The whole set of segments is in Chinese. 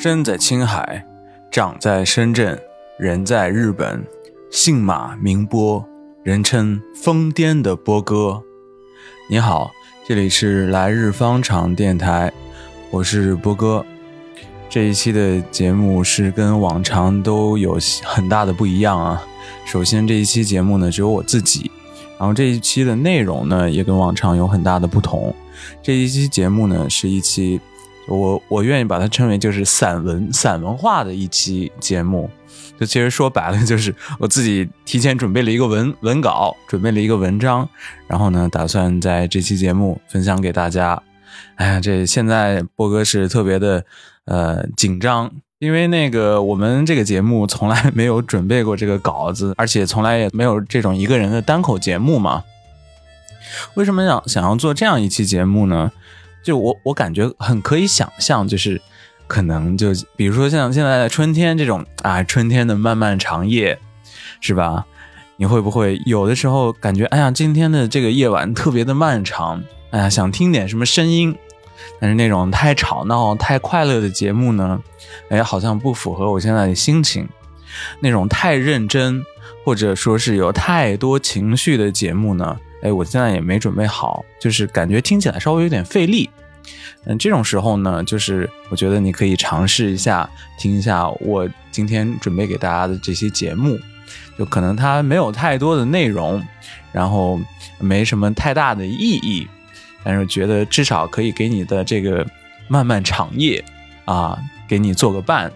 身在青海，长在深圳，人在日本，姓马名波，人称疯癫的波哥。你好，这里是来日方长电台，我是波哥。这一期的节目是跟往常都有很大的不一样啊。首先，这一期节目呢只有我自己，然后这一期的内容呢也跟往常有很大的不同。这一期节目呢是一期。我我愿意把它称为就是散文散文化的一期节目，就其实说白了就是我自己提前准备了一个文文稿，准备了一个文章，然后呢打算在这期节目分享给大家。哎呀，这现在波哥是特别的呃紧张，因为那个我们这个节目从来没有准备过这个稿子，而且从来也没有这种一个人的单口节目嘛。为什么想想要做这样一期节目呢？就我我感觉很可以想象，就是可能就比如说像现在的春天这种啊，春天的漫漫长夜，是吧？你会不会有的时候感觉，哎呀，今天的这个夜晚特别的漫长，哎呀，想听点什么声音？但是那种太吵闹、太快乐的节目呢，哎，好像不符合我现在的心情。那种太认真，或者说是有太多情绪的节目呢？哎，我现在也没准备好，就是感觉听起来稍微有点费力。嗯，这种时候呢，就是我觉得你可以尝试一下，听一下我今天准备给大家的这些节目，就可能它没有太多的内容，然后没什么太大的意义，但是觉得至少可以给你的这个漫漫长夜啊，给你做个伴。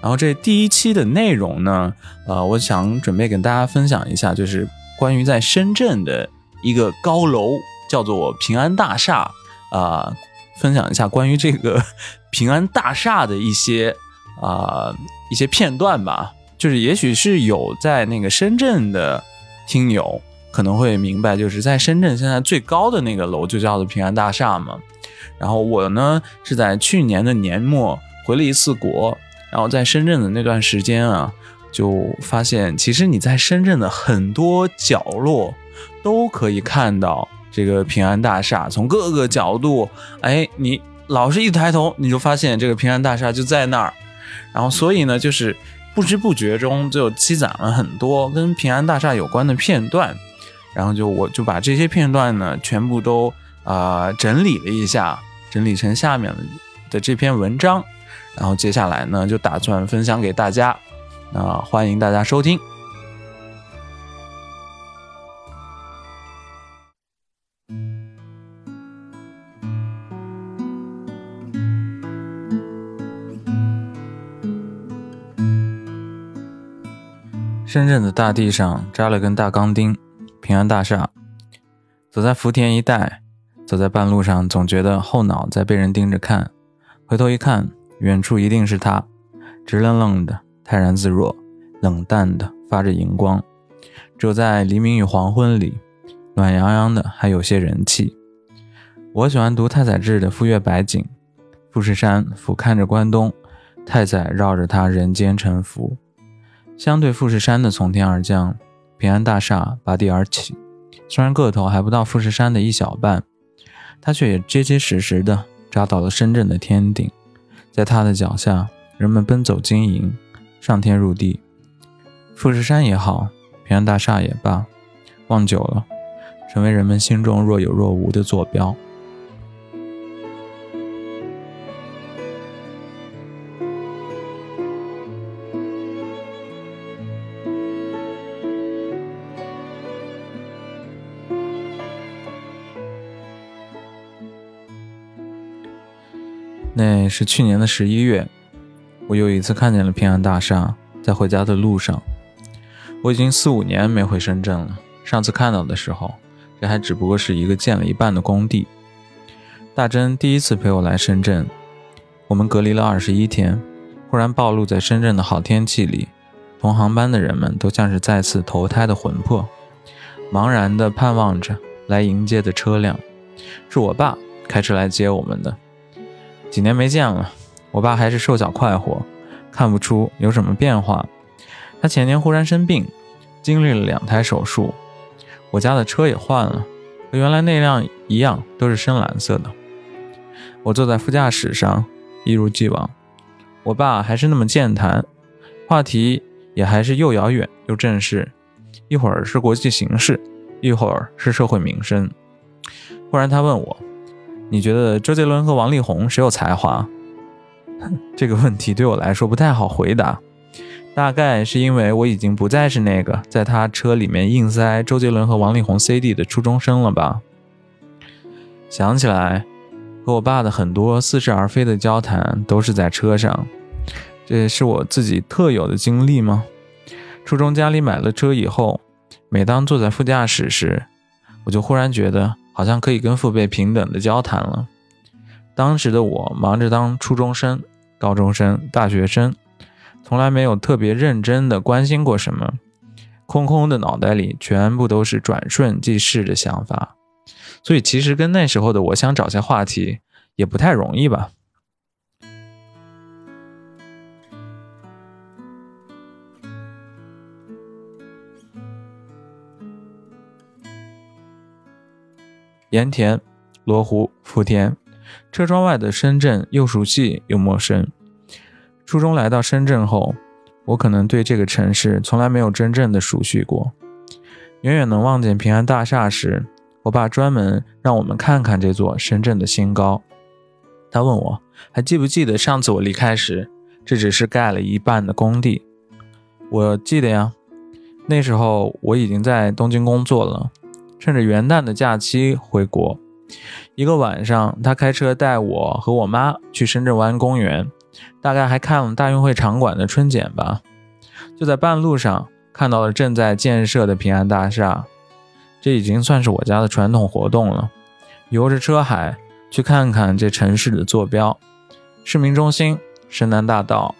然后这第一期的内容呢，呃，我想准备跟大家分享一下，就是。关于在深圳的一个高楼叫做平安大厦啊，分享一下关于这个平安大厦的一些啊一些片段吧。就是也许是有在那个深圳的听友可能会明白，就是在深圳现在最高的那个楼就叫做平安大厦嘛。然后我呢是在去年的年末回了一次国，然后在深圳的那段时间啊。就发现，其实你在深圳的很多角落都可以看到这个平安大厦。从各个角度，哎，你老是一抬头，你就发现这个平安大厦就在那儿。然后，所以呢，就是不知不觉中就积攒了很多跟平安大厦有关的片段。然后，就我就把这些片段呢，全部都啊整理了一下，整理成下面的这篇文章。然后，接下来呢，就打算分享给大家。那欢迎大家收听。深圳的大地上扎了根大钢钉，平安大厦。走在福田一带，走在半路上，总觉得后脑在被人盯着看。回头一看，远处一定是他，直愣愣的。泰然自若，冷淡的发着荧光，只有在黎明与黄昏里，暖洋洋的还有些人气。我喜欢读太宰治的《富岳百景》，富士山俯瞰着关东，太宰绕着它人间沉浮。相对富士山的从天而降，平安大厦拔地而起，虽然个头还不到富士山的一小半，它却也结结实实的扎到了深圳的天顶。在它的脚下，人们奔走经营。上天入地，富士山也好，平安大厦也罢，望久了，成为人们心中若有若无的坐标。那是去年的十一月。我又一次看见了平安大厦，在回家的路上。我已经四五年没回深圳了。上次看到的时候，这还只不过是一个建了一半的工地。大珍第一次陪我来深圳，我们隔离了二十一天，忽然暴露在深圳的好天气里，同航班的人们都像是再次投胎的魂魄，茫然地盼望着来迎接的车辆。是我爸开车来接我们的。几年没见了。我爸还是瘦小快活，看不出有什么变化。他前年忽然生病，经历了两台手术。我家的车也换了，和原来那辆一样，都是深蓝色的。我坐在副驾驶上，一如既往。我爸还是那么健谈，话题也还是又遥远又正式，一会儿是国际形势，一会儿是社会民生。忽然他问我：“你觉得周杰伦和王力宏谁有才华？” 这个问题对我来说不太好回答，大概是因为我已经不再是那个在他车里面硬塞周杰伦和王力宏 CD 的初中生了吧。想起来。和我爸的很多似是而非的交谈都是在车上，这也是我自己特有的经历吗？初中家里买了车以后，每当坐在副驾驶时，我就忽然觉得好像可以跟父辈平等的交谈了。当时的我忙着当初中生、高中生、大学生，从来没有特别认真的关心过什么，空空的脑袋里全部都是转瞬即逝的想法。所以其实跟那时候的我想找些话题也不太容易吧。盐田、罗湖、福田，车窗外的深圳又熟悉又陌生。初中来到深圳后，我可能对这个城市从来没有真正的熟悉过。远远能望见平安大厦时。我爸专门让我们看看这座深圳的新高。他问我还记不记得上次我离开时，这只是盖了一半的工地。我记得呀，那时候我已经在东京工作了，趁着元旦的假期回国。一个晚上，他开车带我和我妈去深圳湾公园，大概还看了大运会场馆的春检吧。就在半路上，看到了正在建设的平安大厦。这已经算是我家的传统活动了，游着车海去看看这城市的坐标，市民中心深南大道。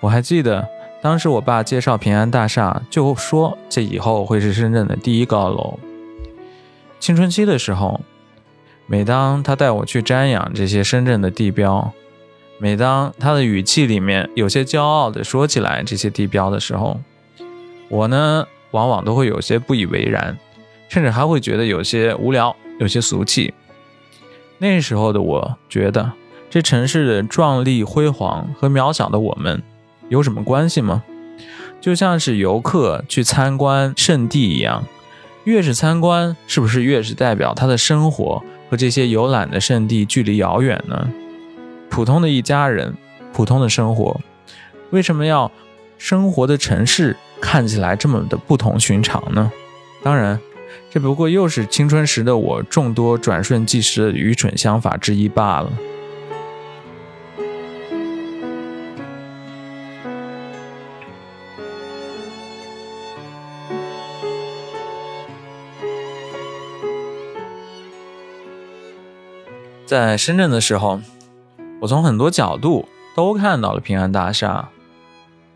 我还记得当时我爸介绍平安大厦，就说这以后会是深圳的第一高楼。青春期的时候，每当他带我去瞻仰这些深圳的地标，每当他的语气里面有些骄傲地说起来这些地标的时候，我呢？往往都会有些不以为然，甚至还会觉得有些无聊、有些俗气。那时候的我觉得，这城市的壮丽辉煌和渺小的我们有什么关系吗？就像是游客去参观圣地一样，越是参观，是不是越是代表他的生活和这些游览的圣地距离遥远呢？普通的一家人，普通的生活，为什么要生活的城市？看起来这么的不同寻常呢？当然，这不过又是青春时的我众多转瞬即逝的愚蠢想法之一罢了。在深圳的时候，我从很多角度都看到了平安大厦，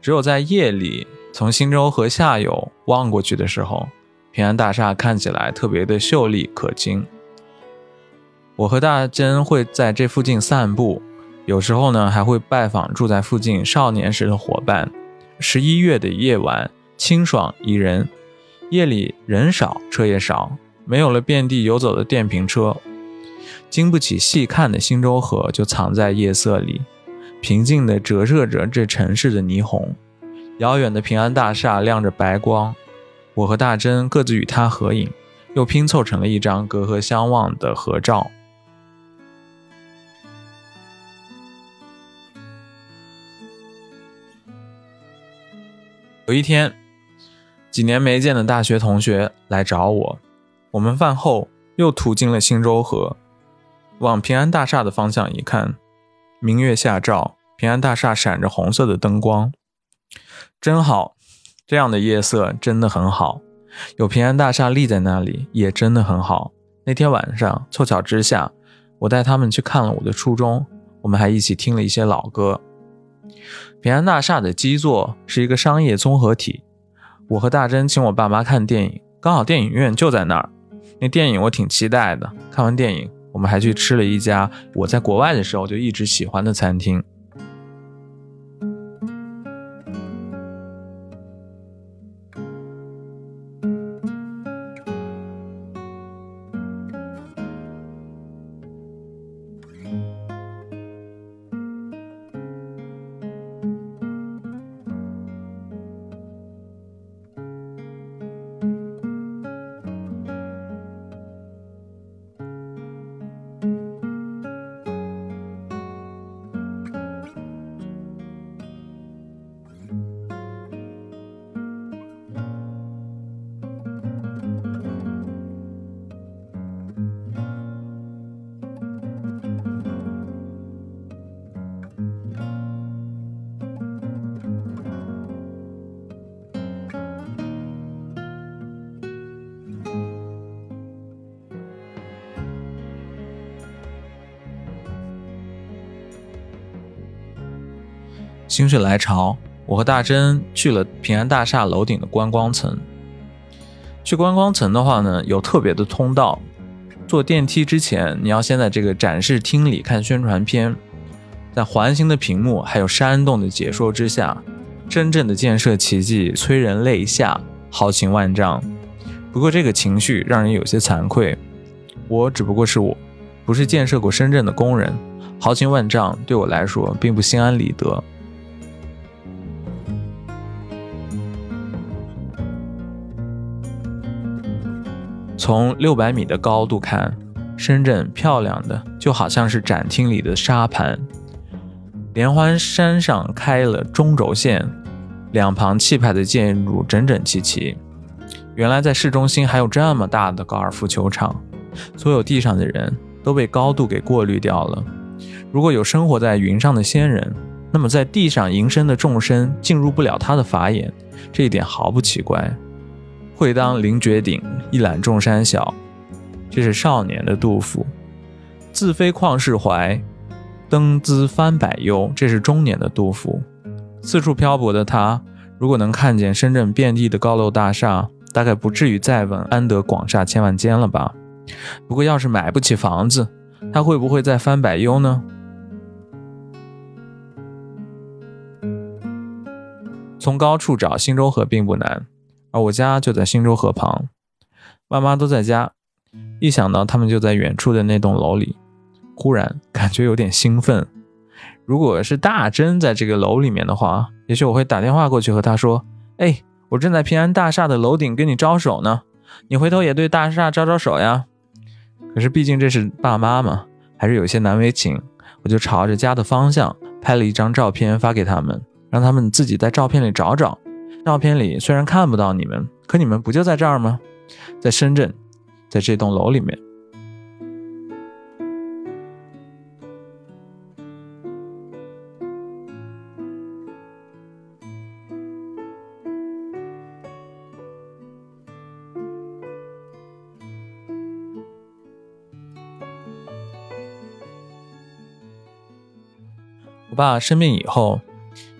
只有在夜里。从新洲河下游望过去的时候，平安大厦看起来特别的秀丽可亲。我和大珍会在这附近散步，有时候呢还会拜访住在附近少年时的伙伴。十一月的夜晚清爽宜人，夜里人少车也少，没有了遍地游走的电瓶车，经不起细看的新洲河就藏在夜色里，平静地折射着这城市的霓虹。遥远的平安大厦亮着白光，我和大珍各自与它合影，又拼凑成了一张隔河相望的合照。有一天，几年没见的大学同学来找我，我们饭后又途经了新洲河，往平安大厦的方向一看，明月下照，平安大厦闪着红色的灯光。真好，这样的夜色真的很好。有平安大厦立在那里，也真的很好。那天晚上，凑巧之下，我带他们去看了我的初中，我们还一起听了一些老歌。平安大厦的基座是一个商业综合体。我和大珍请我爸妈看电影，刚好电影院就在那儿。那电影我挺期待的。看完电影，我们还去吃了一家我在国外的时候就一直喜欢的餐厅。心血来潮，我和大珍去了平安大厦楼顶的观光层。去观光层的话呢，有特别的通道。坐电梯之前，你要先在这个展示厅里看宣传片，在环形的屏幕还有山洞的解说之下，真正的建设奇迹催人泪下，豪情万丈。不过这个情绪让人有些惭愧，我只不过是我，不是建设过深圳的工人，豪情万丈对我来说并不心安理得。从六百米的高度看，深圳漂亮的就好像是展厅里的沙盘。连环山上开了中轴线，两旁气派的建筑整整齐齐。原来在市中心还有这么大的高尔夫球场，所有地上的人都被高度给过滤掉了。如果有生活在云上的仙人，那么在地上营生的众生进入不了他的法眼，这一点毫不奇怪。会当凌绝顶，一览众山小。这是少年的杜甫。自非旷世怀，登兹翻百忧。这是中年的杜甫。四处漂泊的他，如果能看见深圳遍地的高楼大厦，大概不至于再问安得广厦千万间了吧？不过，要是买不起房子，他会不会再翻百忧呢？从高处找新洲河并不难。而我家就在新洲河旁，爸妈都在家。一想到他们就在远处的那栋楼里，忽然感觉有点兴奋。如果是大珍在这个楼里面的话，也许我会打电话过去和她说：“哎，我正在平安大厦的楼顶跟你招手呢，你回头也对大厦招招手呀。”可是毕竟这是爸妈嘛，还是有些难为情。我就朝着家的方向拍了一张照片发给他们，让他们自己在照片里找找。照片里虽然看不到你们，可你们不就在这儿吗？在深圳，在这栋楼里面。我爸生病以后，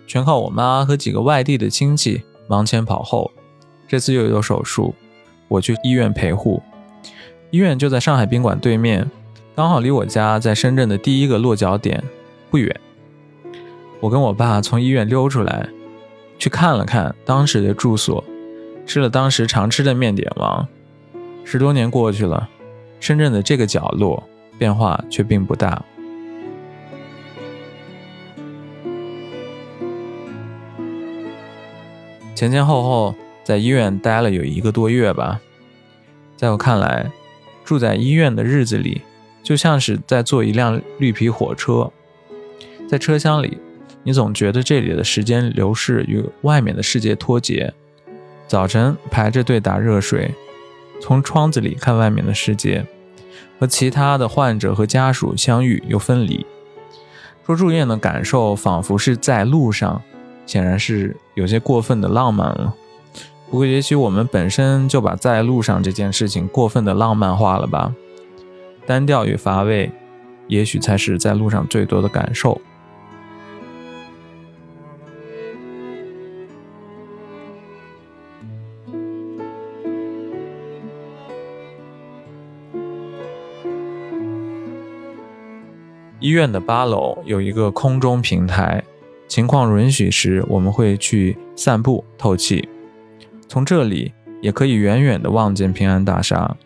全靠我妈和几个外地的亲戚。忙前跑后，这次又有手术，我去医院陪护。医院就在上海宾馆对面，刚好离我家在深圳的第一个落脚点不远。我跟我爸从医院溜出来，去看了看当时的住所，吃了当时常吃的面点王。十多年过去了，深圳的这个角落变化却并不大。前前后后在医院待了有一个多月吧，在我看来，住在医院的日子里，就像是在坐一辆绿皮火车，在车厢里，你总觉得这里的时间流逝与外面的世界脱节。早晨排着队打热水，从窗子里看外面的世界，和其他的患者和家属相遇又分离。说住院的感受，仿佛是在路上。显然是有些过分的浪漫了，不过也许我们本身就把在路上这件事情过分的浪漫化了吧？单调与乏味，也许才是在路上最多的感受。医院的八楼有一个空中平台。情况允许时，我们会去散步透气。从这里也可以远远地望见平安大厦。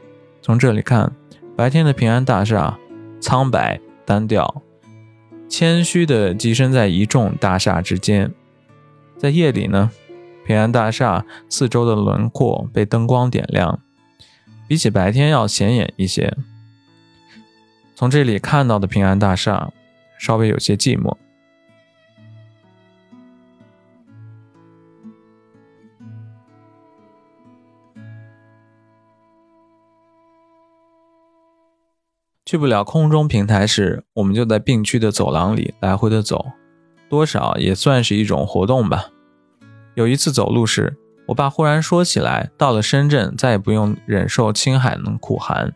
从这里看，白天的平安大厦苍白单调，谦虚地跻身在一众大厦之间。在夜里呢，平安大厦四周的轮廓被灯光点亮，比起白天要显眼一些。从这里看到的平安大厦，稍微有些寂寞。去不了空中平台时，我们就在病区的走廊里来回的走，多少也算是一种活动吧。有一次走路时，我爸忽然说起来，到了深圳再也不用忍受青海的苦寒。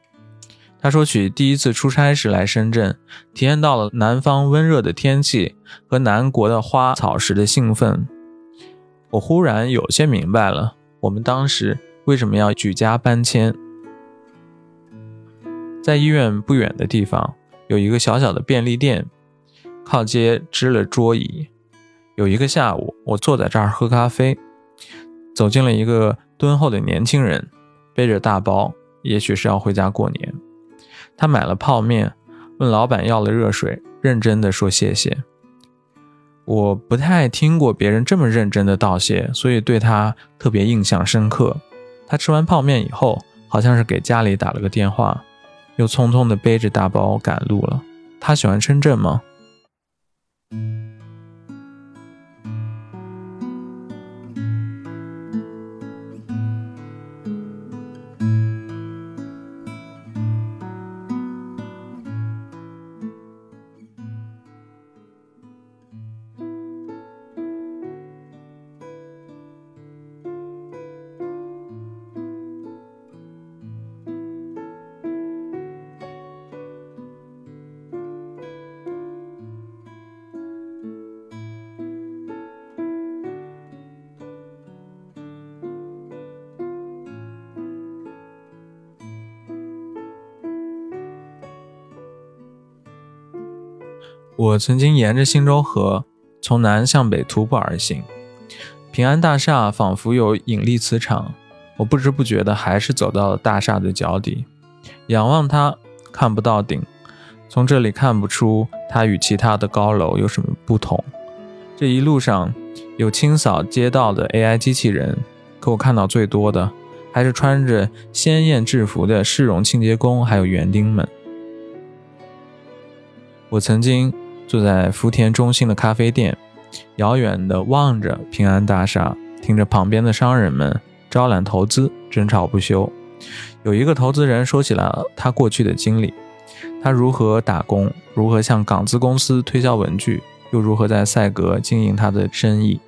他说起第一次出差时来深圳，体验到了南方温热的天气和南国的花草时的兴奋。我忽然有些明白了，我们当时为什么要举家搬迁。在医院不远的地方有一个小小的便利店，靠街支了桌椅。有一个下午，我坐在这儿喝咖啡，走进了一个敦厚的年轻人，背着大包，也许是要回家过年。他买了泡面，问老板要了热水，认真的说谢谢。我不太听过别人这么认真的道谢，所以对他特别印象深刻。他吃完泡面以后，好像是给家里打了个电话，又匆匆的背着大包赶路了。他喜欢深圳吗？我曾经沿着新洲河从南向北徒步而行，平安大厦仿佛有引力磁场，我不知不觉的还是走到了大厦的脚底，仰望它看不到顶，从这里看不出它与其他的高楼有什么不同。这一路上有清扫街道的 AI 机器人，可我看到最多的还是穿着鲜艳制服的市容清洁工还有园丁们。我曾经。坐在福田中心的咖啡店，遥远地望着平安大厦，听着旁边的商人们招揽投资，争吵不休。有一个投资人说起了他过去的经历，他如何打工，如何向港资公司推销文具，又如何在赛格经营他的生意。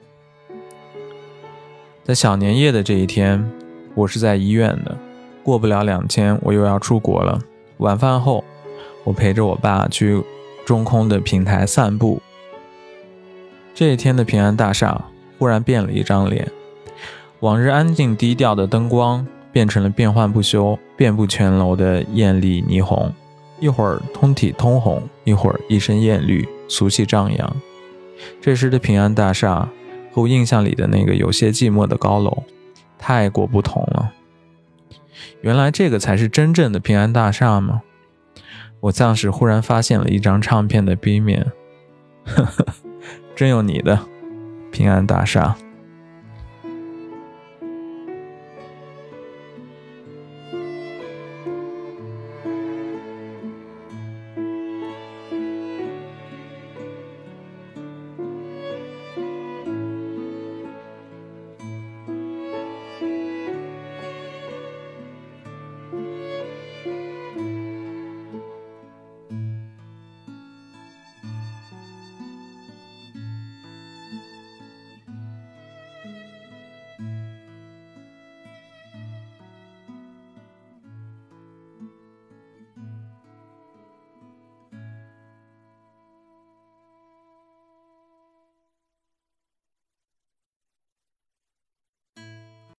在小年夜的这一天，我是在医院的，过不了两天我又要出国了。晚饭后，我陪着我爸去。中空的平台散步。这一天的平安大厦忽然变了一张脸，往日安静低调的灯光变成了变幻不休、遍布全楼的艳丽霓虹，一会儿通体通红，一会儿一身艳绿，俗气张扬。这时的平安大厦和我印象里的那个有些寂寞的高楼太过不同了。原来这个才是真正的平安大厦吗？我像是忽然发现了一张唱片的 B 面，呵呵，真有你的平安大厦。